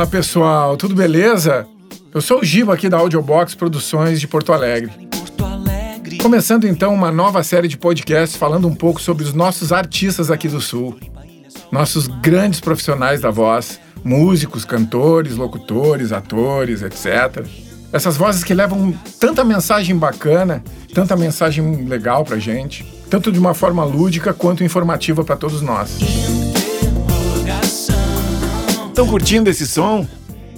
Fala pessoal, tudo beleza? Eu sou o Giba aqui da Audiobox Produções de Porto Alegre. Começando então uma nova série de podcasts falando um pouco sobre os nossos artistas aqui do Sul. Nossos grandes profissionais da voz, músicos, cantores, locutores, atores, etc. Essas vozes que levam tanta mensagem bacana, tanta mensagem legal pra gente, tanto de uma forma lúdica quanto informativa para todos nós. Estão curtindo esse som?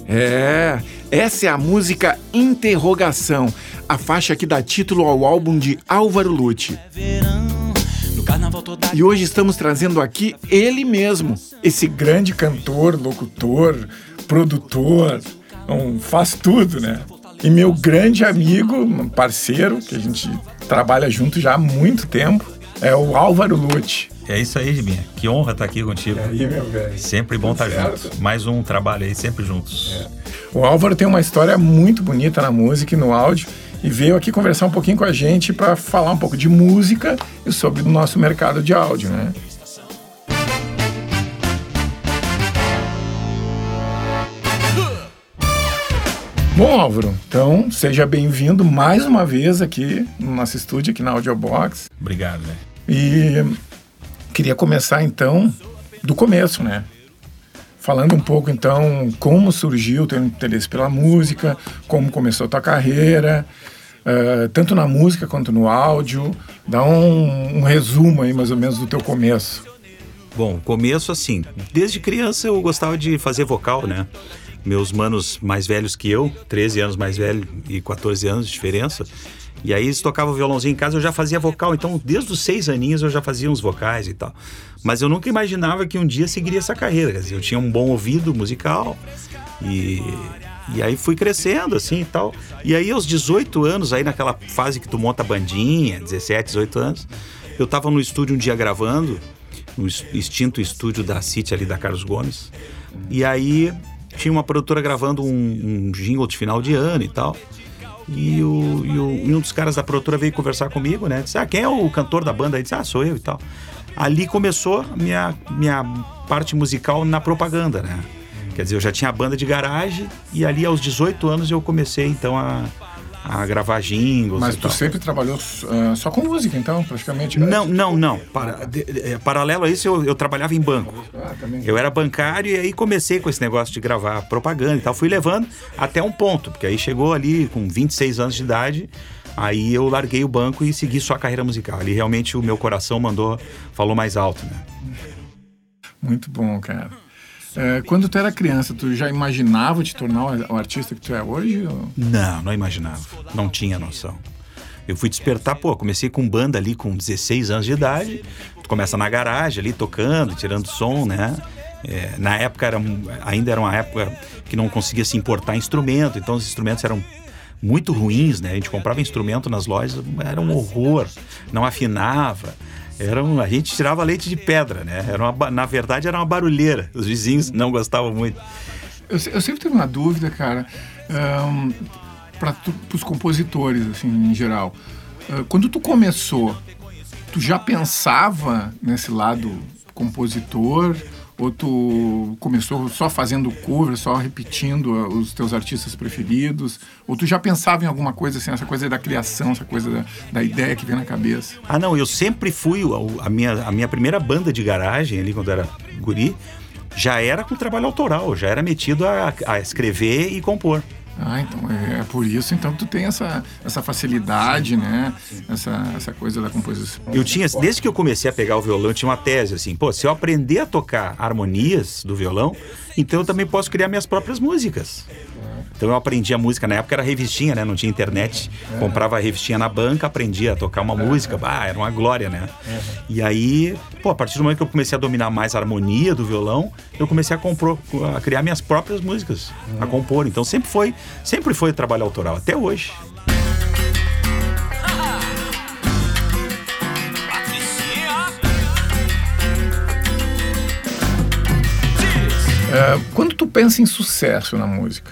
É, essa é a música Interrogação, a faixa que dá título ao álbum de Álvaro Lute. E hoje estamos trazendo aqui ele mesmo, esse grande cantor, locutor, produtor, um, faz tudo, né? E meu grande amigo, parceiro, que a gente trabalha junto já há muito tempo, é o Álvaro Lute. É isso aí, Gibinha. Que honra estar aqui contigo. E aí, meu velho? Sempre bom estar junto. Mais um trabalho aí, sempre juntos. É. O Álvaro tem uma história muito bonita na música e no áudio e veio aqui conversar um pouquinho com a gente para falar um pouco de música e sobre o nosso mercado de áudio, né? Bom, Álvaro, então seja bem-vindo mais uma vez aqui no nosso estúdio, aqui na Audiobox. Obrigado, né? E queria começar então do começo, né? Falando um pouco então como surgiu o teu interesse pela música, como começou a tua carreira, uh, tanto na música quanto no áudio. Dá um, um resumo aí mais ou menos do teu começo. Bom, começo assim, desde criança eu gostava de fazer vocal, né? Meus manos mais velhos que eu, 13 anos mais velho e 14 anos de diferença, e aí eles tocavam violãozinho em casa, eu já fazia vocal. Então, desde os seis aninhos eu já fazia uns vocais e tal. Mas eu nunca imaginava que um dia seguiria essa carreira. Quer dizer, eu tinha um bom ouvido musical e, e aí fui crescendo assim e tal. E aí aos 18 anos, aí naquela fase que tu monta bandinha, 17, 18 anos, eu tava no estúdio um dia gravando, no extinto estúdio da City ali da Carlos Gomes. E aí tinha uma produtora gravando um, um jingle de final de ano e tal. E, o, e, o, e um dos caras da produtora veio conversar comigo, né? Disse, ah, quem é o cantor da banda? Aí disse, ah, sou eu e tal. Ali começou minha, minha parte musical na propaganda, né? Quer dizer, eu já tinha a banda de garagem e ali aos 18 anos eu comecei então a, a gravar jingles. Mas tu tal. sempre trabalhou uh, só com música, então, praticamente? Não, não, não. Para, de, de, paralelo a isso, eu, eu, trabalhava em banco. Ah, eu era bancário e aí comecei com esse negócio de gravar propaganda e tal. Fui levando até um ponto, porque aí chegou ali com 26 anos de idade. Aí eu larguei o banco e segui só a carreira musical. Ali realmente o meu coração mandou, falou mais alto, né? Muito bom, cara. É, quando tu era criança, tu já imaginava te tornar o artista que tu é hoje? Ou? Não, não imaginava. Não tinha noção. Eu fui despertar, pô, comecei com banda ali com 16 anos de idade. Tu começa na garagem ali tocando, tirando som, né? É, na época era, ainda era uma época que não conseguia se importar instrumento, então os instrumentos eram muito ruins, né? A gente comprava instrumento nas lojas, era um horror, não afinava. Era um, a gente tirava leite de pedra, né? Era uma, na verdade, era uma barulheira. Os vizinhos não gostavam muito. Eu, eu sempre tenho uma dúvida, cara, um, para os compositores, assim, em geral. Uh, quando tu começou, tu já pensava nesse lado compositor? Ou tu começou só fazendo cover, só repetindo uh, os teus artistas preferidos? Ou tu já pensava em alguma coisa assim, essa coisa da criação, essa coisa da, da ideia que vem na cabeça? Ah, não, eu sempre fui, a minha, a minha primeira banda de garagem ali quando era guri, já era com trabalho autoral, já era metido a, a escrever e compor. Ah, então é, é por isso então que tu tem essa, essa facilidade, né? Essa, essa coisa da composição. Eu tinha, desde que eu comecei a pegar o violão, eu tinha uma tese assim, pô, se eu aprender a tocar harmonias do violão, então eu também posso criar minhas próprias músicas. Então eu aprendi a música, na época era revistinha, né? Não tinha internet. É. Comprava a revistinha na banca, aprendia a tocar uma é. música. Bah, era uma glória, né? É. E aí, pô, a partir do momento que eu comecei a dominar mais a harmonia do violão, eu comecei a, compor, a criar minhas próprias músicas, a compor. Então sempre foi, sempre foi trabalho autoral, até hoje. É, quando tu pensa em sucesso na música,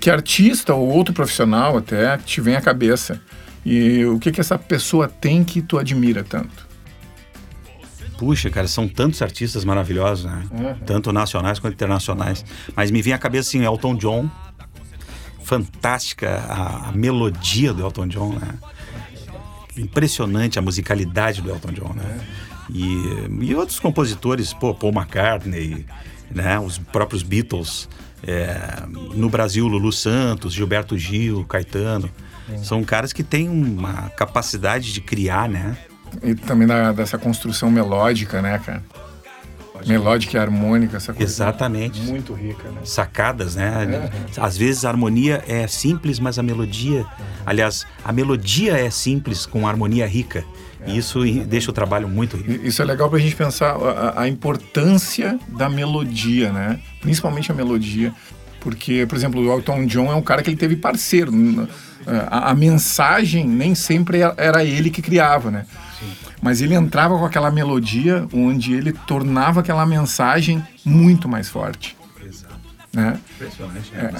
que artista ou outro profissional até te vem à cabeça? E o que que essa pessoa tem que tu admira tanto? Puxa, cara, são tantos artistas maravilhosos, né? Uhum. Tanto nacionais quanto internacionais. Mas me vem à cabeça assim, Elton John. Fantástica a, a melodia do Elton John, né? Impressionante a musicalidade do Elton John, né? E, e outros compositores, pô, Paul McCartney, né? Os próprios Beatles. É, no Brasil, Lulu Santos, Gilberto Gil, Caetano. São caras que têm uma capacidade de criar, né? E também da, dessa construção melódica, né, cara? Melódica e harmônica, essa coisa. Exatamente. Muito rica, né? Sacadas, né? É. Às vezes a harmonia é simples, mas a melodia. Aliás, a melodia é simples com harmonia rica. É. E isso deixa o trabalho muito rico. Isso é legal pra gente pensar a, a importância da melodia, né? Principalmente a melodia. Porque, por exemplo, o Elton John é um cara que ele teve parceiro. A, a mensagem nem sempre era ele que criava, né? Mas ele entrava com aquela melodia onde ele tornava aquela mensagem muito mais forte. Exato. Né? Impressionante, né?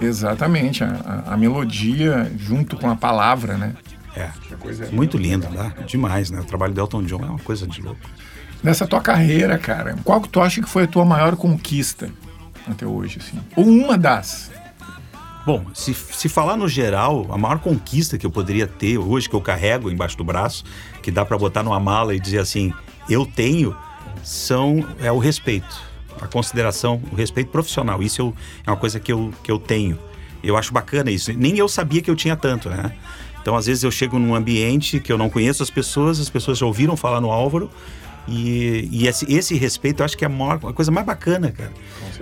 É, é, exatamente, a, a, melodia junto com a palavra, né? É, coisa muito lindo, né? demais, né? O trabalho do Elton John é uma coisa de louco. Nessa tua carreira, cara, qual que tu acha que foi a tua maior conquista até hoje, assim? Ou uma das? Bom, se, se falar no geral, a maior conquista que eu poderia ter hoje, que eu carrego embaixo do braço, que dá para botar numa mala e dizer assim, eu tenho, são é o respeito, a consideração, o respeito profissional. Isso eu, é uma coisa que eu, que eu tenho. Eu acho bacana isso. Nem eu sabia que eu tinha tanto, né? Então, às vezes eu chego num ambiente que eu não conheço as pessoas, as pessoas já ouviram falar no Álvaro, e, e esse, esse, respeito eu acho que é a, maior, a coisa mais bacana, cara.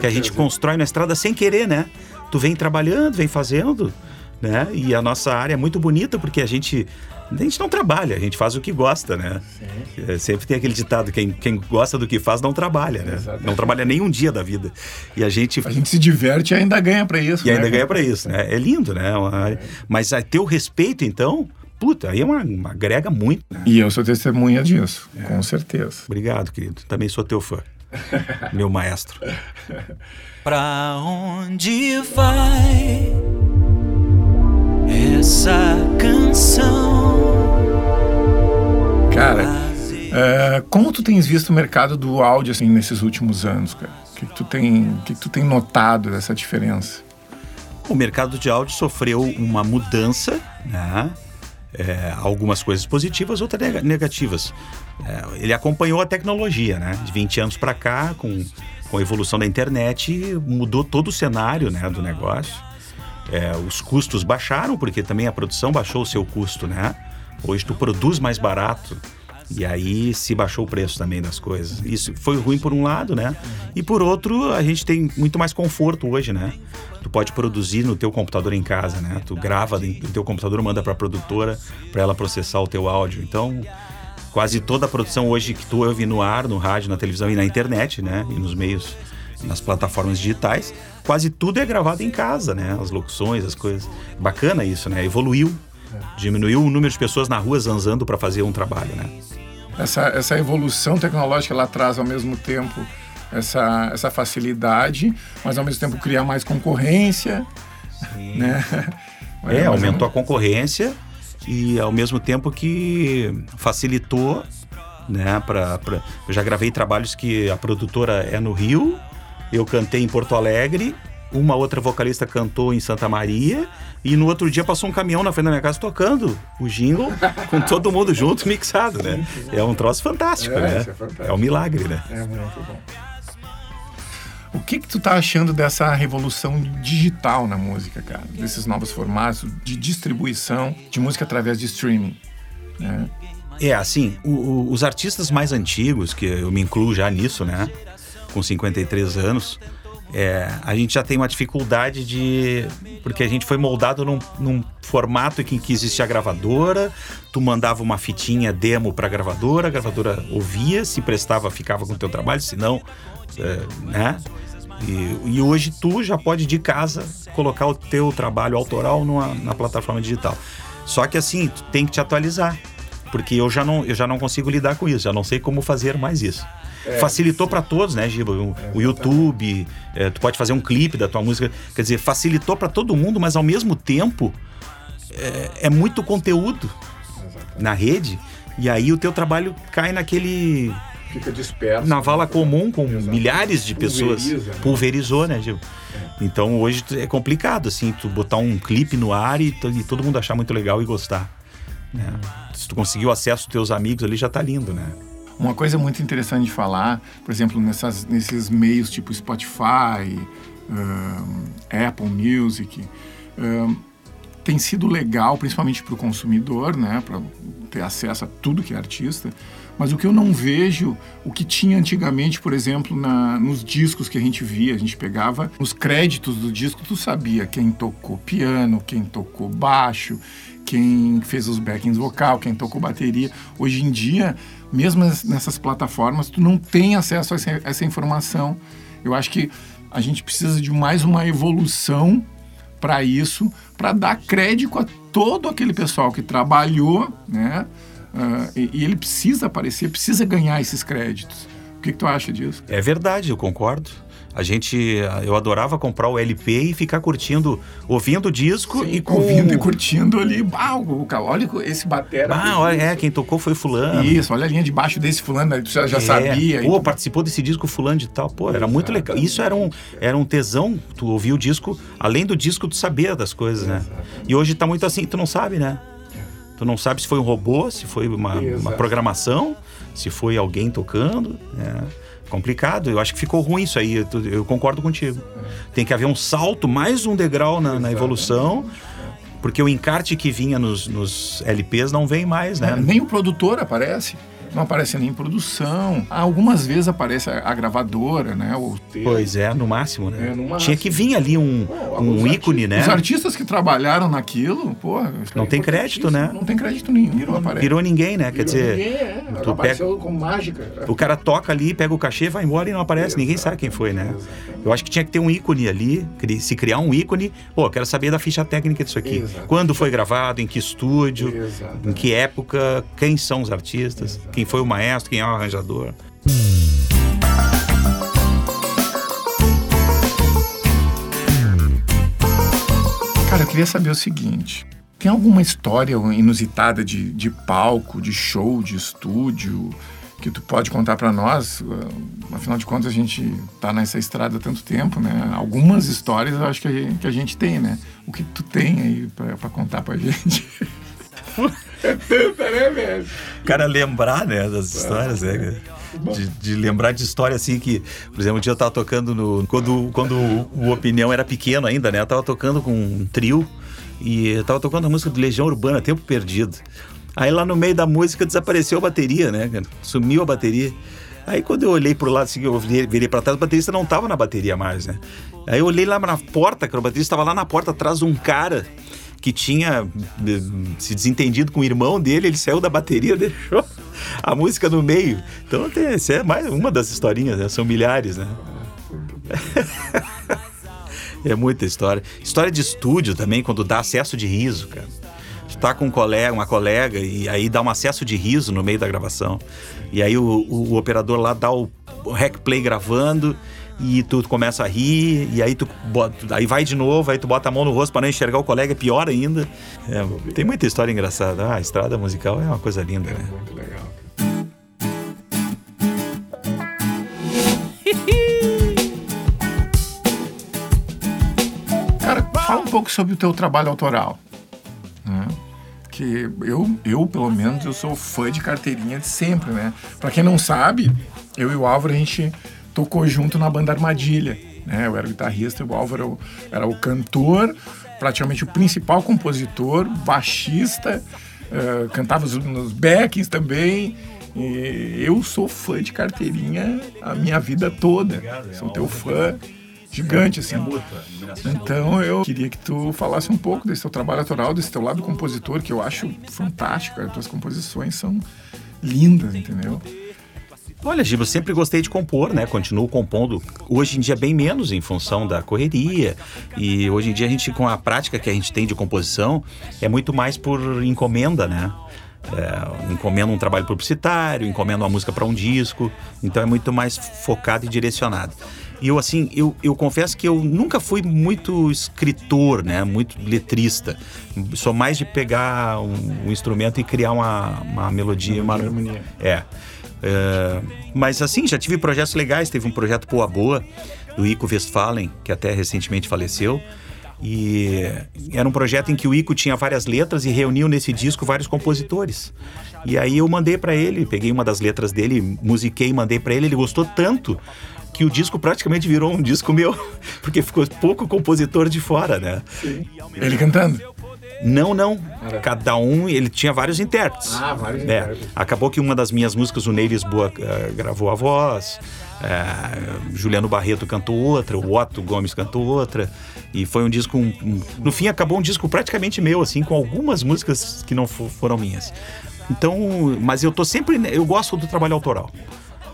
Que a gente constrói na estrada sem querer, né? tu vem trabalhando, vem fazendo, né? E a nossa área é muito bonita porque a gente a gente não trabalha, a gente faz o que gosta, né? É, sempre tem aquele ditado: quem, quem gosta do que faz não trabalha, né? Exatamente. Não trabalha nem um dia da vida. E a gente. A gente se diverte e ainda ganha para isso. E né? ainda ganha para isso, né? É lindo, né? É. Mas a ter o respeito, então. Puta, aí é uma, uma agrega muito. Né? E eu sou testemunha disso, é. com certeza. Obrigado, querido. Também sou teu fã. Meu maestro. Pra onde vai essa canção? Cara, é, como tu tens visto o mercado do áudio assim nesses últimos anos, cara? O que, que tu tem, que, que tu tem notado dessa diferença? O mercado de áudio sofreu uma mudança, né? É, algumas coisas positivas, outras negativas. É, ele acompanhou a tecnologia, né? De 20 anos para cá, com com a evolução da internet, mudou todo o cenário né, do negócio. É, os custos baixaram, porque também a produção baixou o seu custo, né? Hoje tu produz mais barato e aí se baixou o preço também das coisas. Isso foi ruim por um lado, né? E por outro, a gente tem muito mais conforto hoje, né? Tu pode produzir no teu computador em casa, né? Tu grava no teu computador, manda para a produtora para ela processar o teu áudio. Então, quase toda a produção hoje que tu ouve no ar, no rádio, na televisão e na internet, né? E nos meios, nas plataformas digitais, quase tudo é gravado em casa, né? As locuções, as coisas. Bacana isso, né? Evoluiu, diminuiu o número de pessoas na rua zanzando para fazer um trabalho, né? Essa, essa evolução tecnológica ela traz ao mesmo tempo essa, essa facilidade, mas ao mesmo tempo cria mais concorrência, Sim. né? É, aumentou a concorrência e ao mesmo tempo que facilitou, né, para eu já gravei trabalhos que a produtora é no Rio, eu cantei em Porto Alegre, uma outra vocalista cantou em Santa Maria e no outro dia passou um caminhão na frente da minha casa tocando o jingle com todo mundo junto mixado, né? É um troço fantástico, é, né? É, fantástico. é um milagre, né? É muito bom. O que que tu tá achando dessa revolução digital na música, cara? Desses novos formatos de distribuição de música através de streaming, né? É, assim, o, o, os artistas mais antigos, que eu me incluo já nisso, né? Com 53 anos, é, a gente já tem uma dificuldade de. Porque a gente foi moldado num, num formato em que existia a gravadora, tu mandava uma fitinha demo pra gravadora, a gravadora ouvia, se prestava, ficava com o teu trabalho, se não, é, né? E, e, hoje tu já pode de casa colocar o teu trabalho autoral numa, na plataforma digital. Só que assim, tu tem que te atualizar, porque eu já não, eu já não consigo lidar com isso, já não sei como fazer mais isso. É, facilitou para todos, né, Giba? O, é, o YouTube, é, tu pode fazer um clipe da tua música, quer dizer, facilitou para todo mundo, mas ao mesmo tempo é, é muito conteúdo exatamente. na rede e aí o teu trabalho cai naquele Fica disperso. Na vala comum, com milhares de pessoas. Pulveriza, né? Pulverizou, né, Gil? Então hoje é complicado, assim, tu botar um clipe no ar e, e todo mundo achar muito legal e gostar. né? Se tu conseguiu acesso aos teus amigos ali, já tá lindo, né? Uma coisa muito interessante de falar, por exemplo, nessas, nesses meios tipo Spotify, Apple Music, tem sido legal, principalmente para o consumidor, né, para ter acesso a tudo que é artista. Mas o que eu não vejo, o que tinha antigamente, por exemplo, na, nos discos que a gente via, a gente pegava os créditos do disco, tu sabia quem tocou piano, quem tocou baixo, quem fez os backings vocal, quem tocou bateria. Hoje em dia, mesmo nessas plataformas, tu não tem acesso a essa, essa informação. Eu acho que a gente precisa de mais uma evolução para isso, para dar crédito a todo aquele pessoal que trabalhou, né? Ah, e, e ele precisa aparecer, precisa ganhar esses créditos. O que, que tu acha disso? É verdade, eu concordo. A gente, eu adorava comprar o LP e ficar curtindo, ouvindo o disco e com... ouvindo e curtindo ali, ah, o, olha esse batera. Ah, olha, é, quem tocou foi fulano. Isso, olha a linha de baixo desse fulano, aí tu já, já É. sabia. Pô, e- participou desse disco fulano de tal. Pô, era muito legal. Isso era um, era um tesão, tu ouvir o disco, além do disco, tu sabia das coisas, né? E hoje tá muito assim, tu não sabe, né? Tu não sabe se foi um robô, se foi uma, uma programação, se foi alguém tocando, né? Complicado, eu acho que ficou ruim isso aí, eu, concordo contigo. Tem que haver um salto, mais um degrau na, na evolução, porque o encarte que vinha nos, nos LPs não vem mais, né? Nem o produtor aparece. Não aparece nem em produção. Algumas vezes aparece a, a gravadora, né? O Pois é, no máximo, né? É, no máximo. Tinha que vir ali um, um Os ícone, né? Os artistas que trabalharam naquilo, pô. Não tem crédito, né? Não tem crédito nenhum. Não aparece. Virou ninguém, né? Quer dizer, Ninguém, é. tu apareceu com mágica. o cara toca ali, pega o cachê, vai embora e não aparece, ninguém sabe quem foi, né? Eu acho que tinha que ter um ícone ali, se criar um ícone. Pô, eu quero saber da ficha técnica disso aqui. Exato. Quando foi gravado, em que estúdio, Exato. em que época, quem são os artistas, quem foi o maestro, quem é o arranjador. Cara, eu queria saber o seguinte: tem alguma história inusitada de, de palco, de show, de estúdio, que tu pode contar pra nós? Uh, Afinal de contas, a gente tá nessa estrada há tanto tempo, né? Algumas histórias eu acho que a gente, que a gente tem, né? O que tu tem aí pra contar pra gente? é tanta, né, velho? O cara lembrar, né, das histórias, né? De, de lembrar de história assim que, por exemplo, um dia eu tava tocando no. Quando, quando o Opinião era pequeno ainda, né? Eu tava tocando com um trio e eu tava tocando a música do Legião Urbana, Tempo Perdido. Aí lá no meio da música desapareceu a bateria, né? Sumiu a bateria. Aí quando eu olhei pro lado, assim, eu virei, virei pra trás, o baterista não tava na bateria mais, né? Aí eu olhei lá na porta, que o baterista tava lá na porta atrás de um cara que tinha eh, se desentendido com o irmão dele, ele saiu da bateria, deixou a música no meio. Então tem, é mais uma das historinhas, né? São milhares, né? é muita história. História de estúdio também, quando dá acesso de riso, cara. Tu tá com um colega, uma colega, e aí dá um acesso de riso no meio da gravação. E aí o, o- o operador lá dá o, o play gravando e tu começa a rir, e aí tu bota, aí vai de novo, aí tu bota a mão no rosto para não enxergar o colega, é pior ainda. É, tem muita história engraçada. Ah, a estrada musical é uma coisa linda, né? Muito legal. Cara, fala um pouco sobre o teu trabalho autoral. né? Que eu, eu, pelo menos, eu sou fã de carteirinha de sempre, né? Pra quem não sabe, eu e o Álvaro, a gente tocou junto na banda Armadilha, né? Eu era o guitarrista, o Álvaro era o- cantor, praticamente o principal compositor, baixista, eh, cantava os- nos backings também. E eu sou fã de carteirinha a minha vida toda. Sou teu fã gigante, assim. Então eu queria que tu falasse um pouco desse teu trabalho autoral, desse teu lado compositor, que eu acho fantástico. cara. As tuas composições são lindas, entendeu? Olha, Giba, eu sempre gostei de compor, né? Continuo compondo. Hoje em dia, bem menos em função da correria. E hoje em dia, a gente, com a prática que a gente tem de composição, é muito mais por encomenda, né? É, encomenda um trabalho publicitário, encomenda uma música para um disco. Então, é muito mais focado e direcionado. E eu, assim, eu, eu confesso que eu nunca fui muito escritor, né? Muito letrista. Sou mais de pegar um, um instrumento e criar uma, uma melodia, uma harmonia. é. É, mas assim, já tive projetos legais. Teve um projeto Poa Boa, do Ico Westphalen, que até recentemente faleceu. E era um projeto em que o Ico tinha várias letras e reuniu nesse disco vários compositores. E aí eu mandei para ele, peguei uma das letras dele, musiquei e mandei para ele. Ele gostou tanto que o disco praticamente virou um disco meu, porque ficou pouco compositor de fora, né? Sim. Ele cantando? Não, não. Cada um, ele tinha vários intérpretes. Ah, vários É. intérpretes. Acabou que uma das minhas músicas, o Ney Lisboa eh, gravou a voz, eh, Juliano Barreto cantou outra, o Otto Gomes cantou outra. E foi um disco. um- um- no fim, acabou um disco praticamente meu, assim, com algumas músicas que não fo- foram minhas. Então, mas eu tô sempre. Eu gosto do trabalho autoral.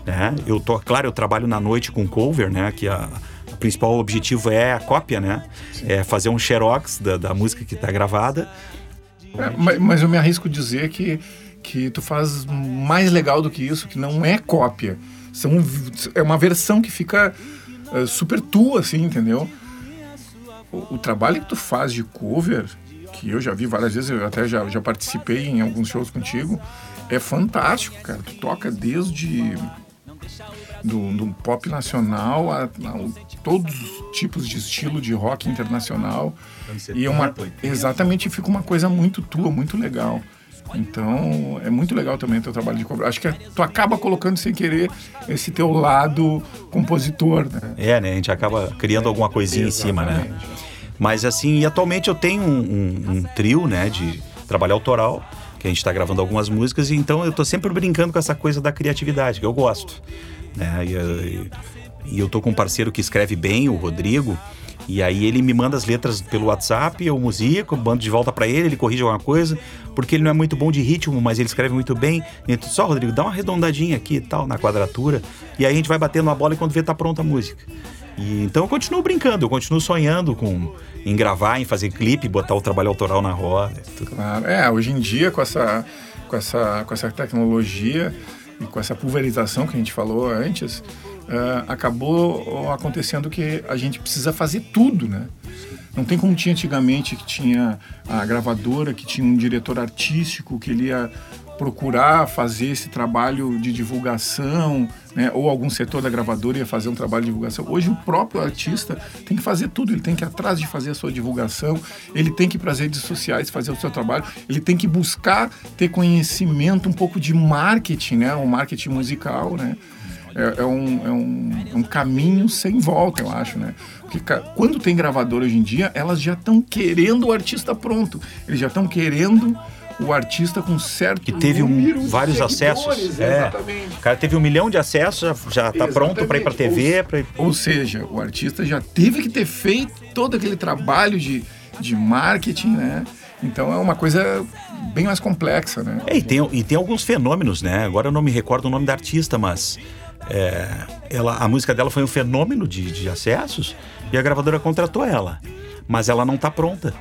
Né? Eu tô, claro, eu trabalho na noite com cover, né? Que a, o principal objetivo é a cópia, né? É fazer um xerox da, da música que está gravada. É, mas, mas eu me arrisco dizer que, que tu faz mais legal do que isso, que não é cópia. São, é uma versão que fica eh, super tua, assim, entendeu? O, o trabalho que tu faz de cover, que eu já vi várias vezes, eu até já, já participei em alguns shows contigo, é fantástico, cara. Tu toca desde do, do pop nacional a, a todos os tipos de estilo de rock internacional. E é uma, exatamente fica uma coisa muito tua, muito legal. Então, é muito legal também o teu trabalho de cover. Acho que tu acaba colocando sem querer esse teu lado compositor, né? É, né? A gente acaba criando alguma coisinha em cima, né? Mas assim, e atualmente eu tenho um, um- um trio, né, de trabalho autoral, que a gente tá gravando algumas músicas, e então eu tô sempre brincando com essa coisa da criatividade, que eu gosto. Né? E, e- e eu tô com um parceiro que escreve bem, o Rodrigo, e aí ele me manda as letras pelo WhatsApp, eu musico, mando de volta pra ele, ele corrige alguma coisa, porque ele não é muito bom de ritmo, mas ele escreve muito bem. Então, só, Rodrigo, dá uma arredondadinha aqui e tal, na quadratura, e aí a gente vai batendo a bola e quando vê tá pronta a música. E, então eu continuo brincando, eu continuo sonhando com em gravar, em fazer clipe, botar o trabalho autoral na roda. Claro. É, hoje em dia, com essa, com essa, com essa tecnologia e com essa pulverização que a gente falou antes, ah, acabou acontecendo que a gente precisa fazer tudo, né? Não tem como tinha antigamente, que tinha a gravadora, que tinha um diretor artístico, que ele ia procurar fazer esse trabalho de divulgação, né? ou algum setor da gravadora ia fazer um trabalho de divulgação. Hoje o próprio artista tem que fazer tudo, ele tem que ir atrás de fazer a sua divulgação, ele tem que ir para as redes sociais fazer o seu trabalho, ele tem que buscar ter conhecimento um pouco de marketing, né? um marketing musical, né? É, é um, é, um, é um caminho sem volta, eu acho, né? Porque quando tem gravadora hoje em dia, elas já estão querendo o artista pronto. Eles já estão querendo o artista com certo Que teve um- vários acessos. É. Exatamente. O cara teve um milhão de acessos, já, já tá pronto para ir pra TV. Pra... Ou seja, o artista já teve que ter feito todo aquele trabalho de, de marketing, né? Então é uma coisa bem mais complexa, né? É, e tem, e tem alguns fenômenos, né? Agora eu não me recordo o nome da artista, mas é, ela, a música dela foi um fenômeno de, de acessos e a gravadora contratou ela. Mas ela não tá pronta.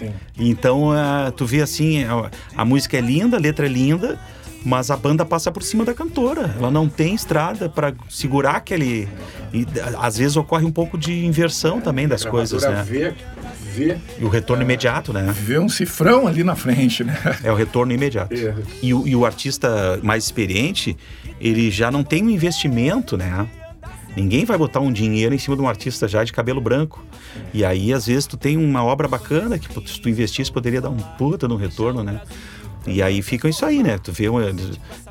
Sim. Então, ah, tu vê assim, a, a música é linda, a letra é linda, mas a banda passa por cima da cantora. Ela não tem estrada para segurar aquele. E às vezes ocorre um pouco de inversão também das coisas, né? Vê, vê, E o retorno imediato, né? vê um cifrão ali na frente, né? É o retorno imediato. É. E, o, e o artista mais experiente, ele já não tem um investimento, né? Ninguém vai botar um dinheiro em cima de um artista já de cabelo branco. E aí, às vezes, tu tem uma obra bacana que se tu investisse poderia dar um puta no retorno, né? E aí fica isso aí, né? Tu vê,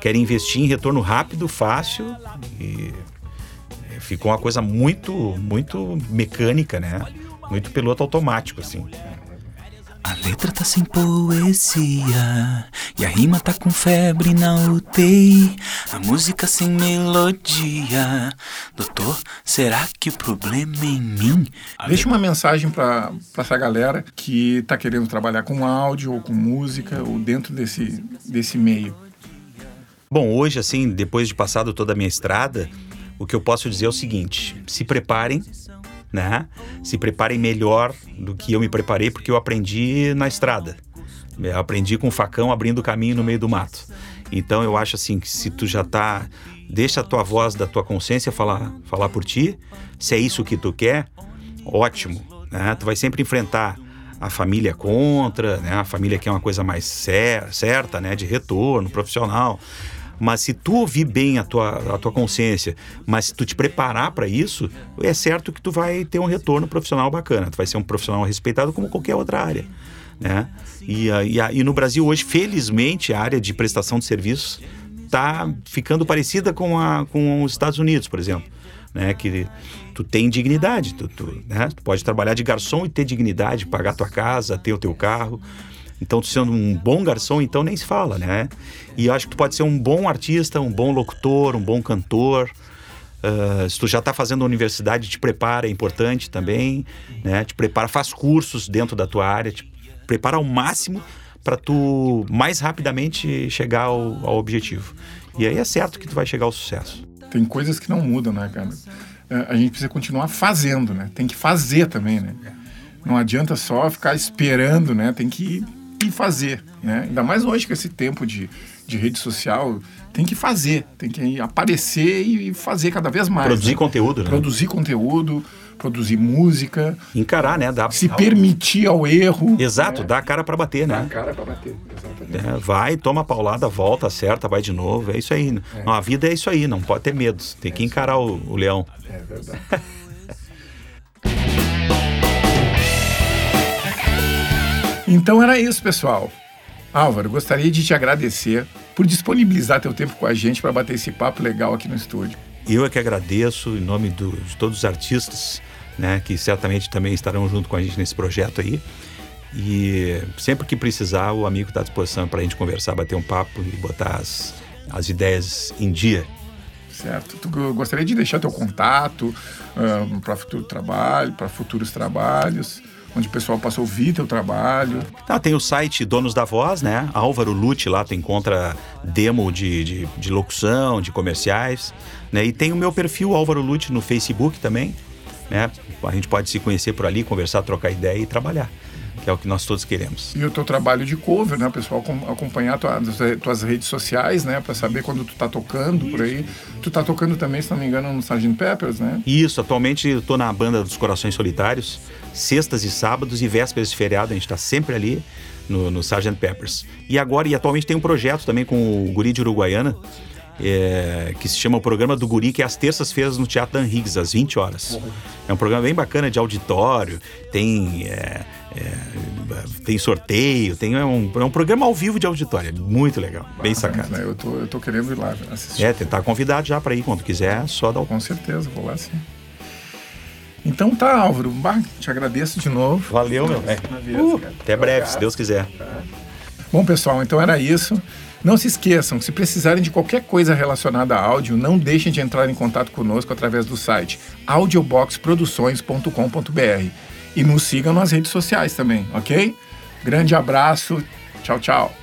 querem investir em retorno rápido, fácil e ficou uma coisa muito, muito mecânica, né? Muito piloto automático, assim. A letra tá sem poesia e a rima tá com febre na UTI. A música sem melodia. Doutor, será que o problema é em mim? Deixa uma mensagem para essa galera que está querendo trabalhar com áudio ou com música ou dentro desse, desse meio. Bom, hoje, assim, depois de passado toda a minha estrada, o que eu posso dizer é o seguinte: se preparem, né? Se preparem melhor do que eu me preparei, porque eu aprendi na estrada. Eu aprendi com o facão abrindo caminho no meio do mato. Então eu acho assim que se tu já tá. Deixa a tua voz da tua consciência falar, falar por ti. Se é isso que tu quer, ótimo. Né? Tu vai sempre enfrentar a família contra, né? A família quer uma coisa mais cer- certa, né? De retorno profissional. Mas se tu ouvir bem a tua, a tua consciência, mas se tu te preparar para isso, é certo que tu vai ter um retorno profissional bacana. Tu vai ser um profissional respeitado como qualquer outra área. Né? E, e, e no Brasil hoje, felizmente, a área de prestação de serviços está ficando parecida com, a, com os Estados Unidos, por exemplo. Né? Que tu tem dignidade, tu, tu, né? tu pode trabalhar de garçom e ter dignidade, pagar tua casa, ter o teu carro. Então, tu sendo um bom garçom, então nem se fala, né? E eu acho que tu pode ser um bom artista, um bom locutor, um bom cantor. Uh, se tu já está fazendo a universidade, te prepara, é importante também, né? Te prepara, faz cursos dentro da tua área, te prepara ao máximo para tu mais rapidamente chegar ao, ao, objetivo. E aí é certo que tu vai chegar ao sucesso. Tem coisas que não mudam, né, cara? É, a gente precisa continuar fazendo, né? Tem que fazer também, né? Não adianta só ficar esperando, né? Tem que e fazer, né? Ainda mais hoje com esse tempo de, de rede social, tem que fazer, tem que aparecer e fazer cada vez mais. Produzir né? conteúdo, né? Produzir conteúdo, produzir música. Encarar, né? Dar, se permitir ao erro. Exato, né? dar a cara para bater, né? Dar a cara para bater, exatamente. É, vai, toma a paulada, volta, acerta, vai de novo, é isso aí. É. Não, a vida é isso aí, não pode ter medo, tem é que encarar o, o leão. É verdade. Então era isso, pessoal. Álvaro, gostaria de te agradecer por disponibilizar teu tempo com a gente para bater esse papo legal aqui no estúdio. Eu é que agradeço em nome do, de todos os artistas, né, que certamente também estarão junto com a gente nesse projeto aí. E sempre que precisar, o amigo está à disposição para a gente conversar, bater um papo e botar as, as ideias em dia. Certo. Tu gostaria de deixar teu contato um, para futuro trabalho, para futuros trabalhos? Onde o pessoal possa ouvir teu trabalho. Ah, tem o site Donos da Voz, né? Álvaro Lute, lá tu encontra demo de, de, de, locução, de comerciais, né? E tem o meu perfil Álvaro Lute no Facebook também, né? A gente pode se conhecer por ali, conversar, trocar ideia e trabalhar que é o que nós todos queremos. E o teu trabalho de cover, né, pessoal, acompanhar tuas, tuas redes sociais, né, para saber quando tu tá tocando por aí. Tu tá tocando também, se não me engano, no Sgt. Peppers, né? Isso, atualmente eu tô na banda dos Corações Solitários, sextas e sábados e vésperas de feriado, a gente tá sempre ali no, no Sgt. Peppers. E agora, e atualmente tem um projeto também com o Guri de Uruguaiana, é, que se chama o Programa do Guri, que é às terças-feiras no Teatro Dan Higgs, às 20 horas. É um programa bem bacana de auditório, tem, é, é, tem sorteio, tem, é, um, é um programa ao vivo de auditório, muito legal, bem sacado. Né? Eu, tô, eu tô querendo ir lá assistir. É, tá convidado já para ir quando quiser, só dar o... Com certeza, vou lá sim. Então tá, Álvaro, bah, te agradeço de novo. Valeu, meu velho. Uh, até breve, se Deus quiser. Bom, pessoal, então era isso. Não se esqueçam, se precisarem de qualquer coisa relacionada a áudio, não deixem de entrar em contato conosco através do site audioboxproduções.com.br e nos sigam nas redes sociais também, ok? Grande abraço, tchau, tchau.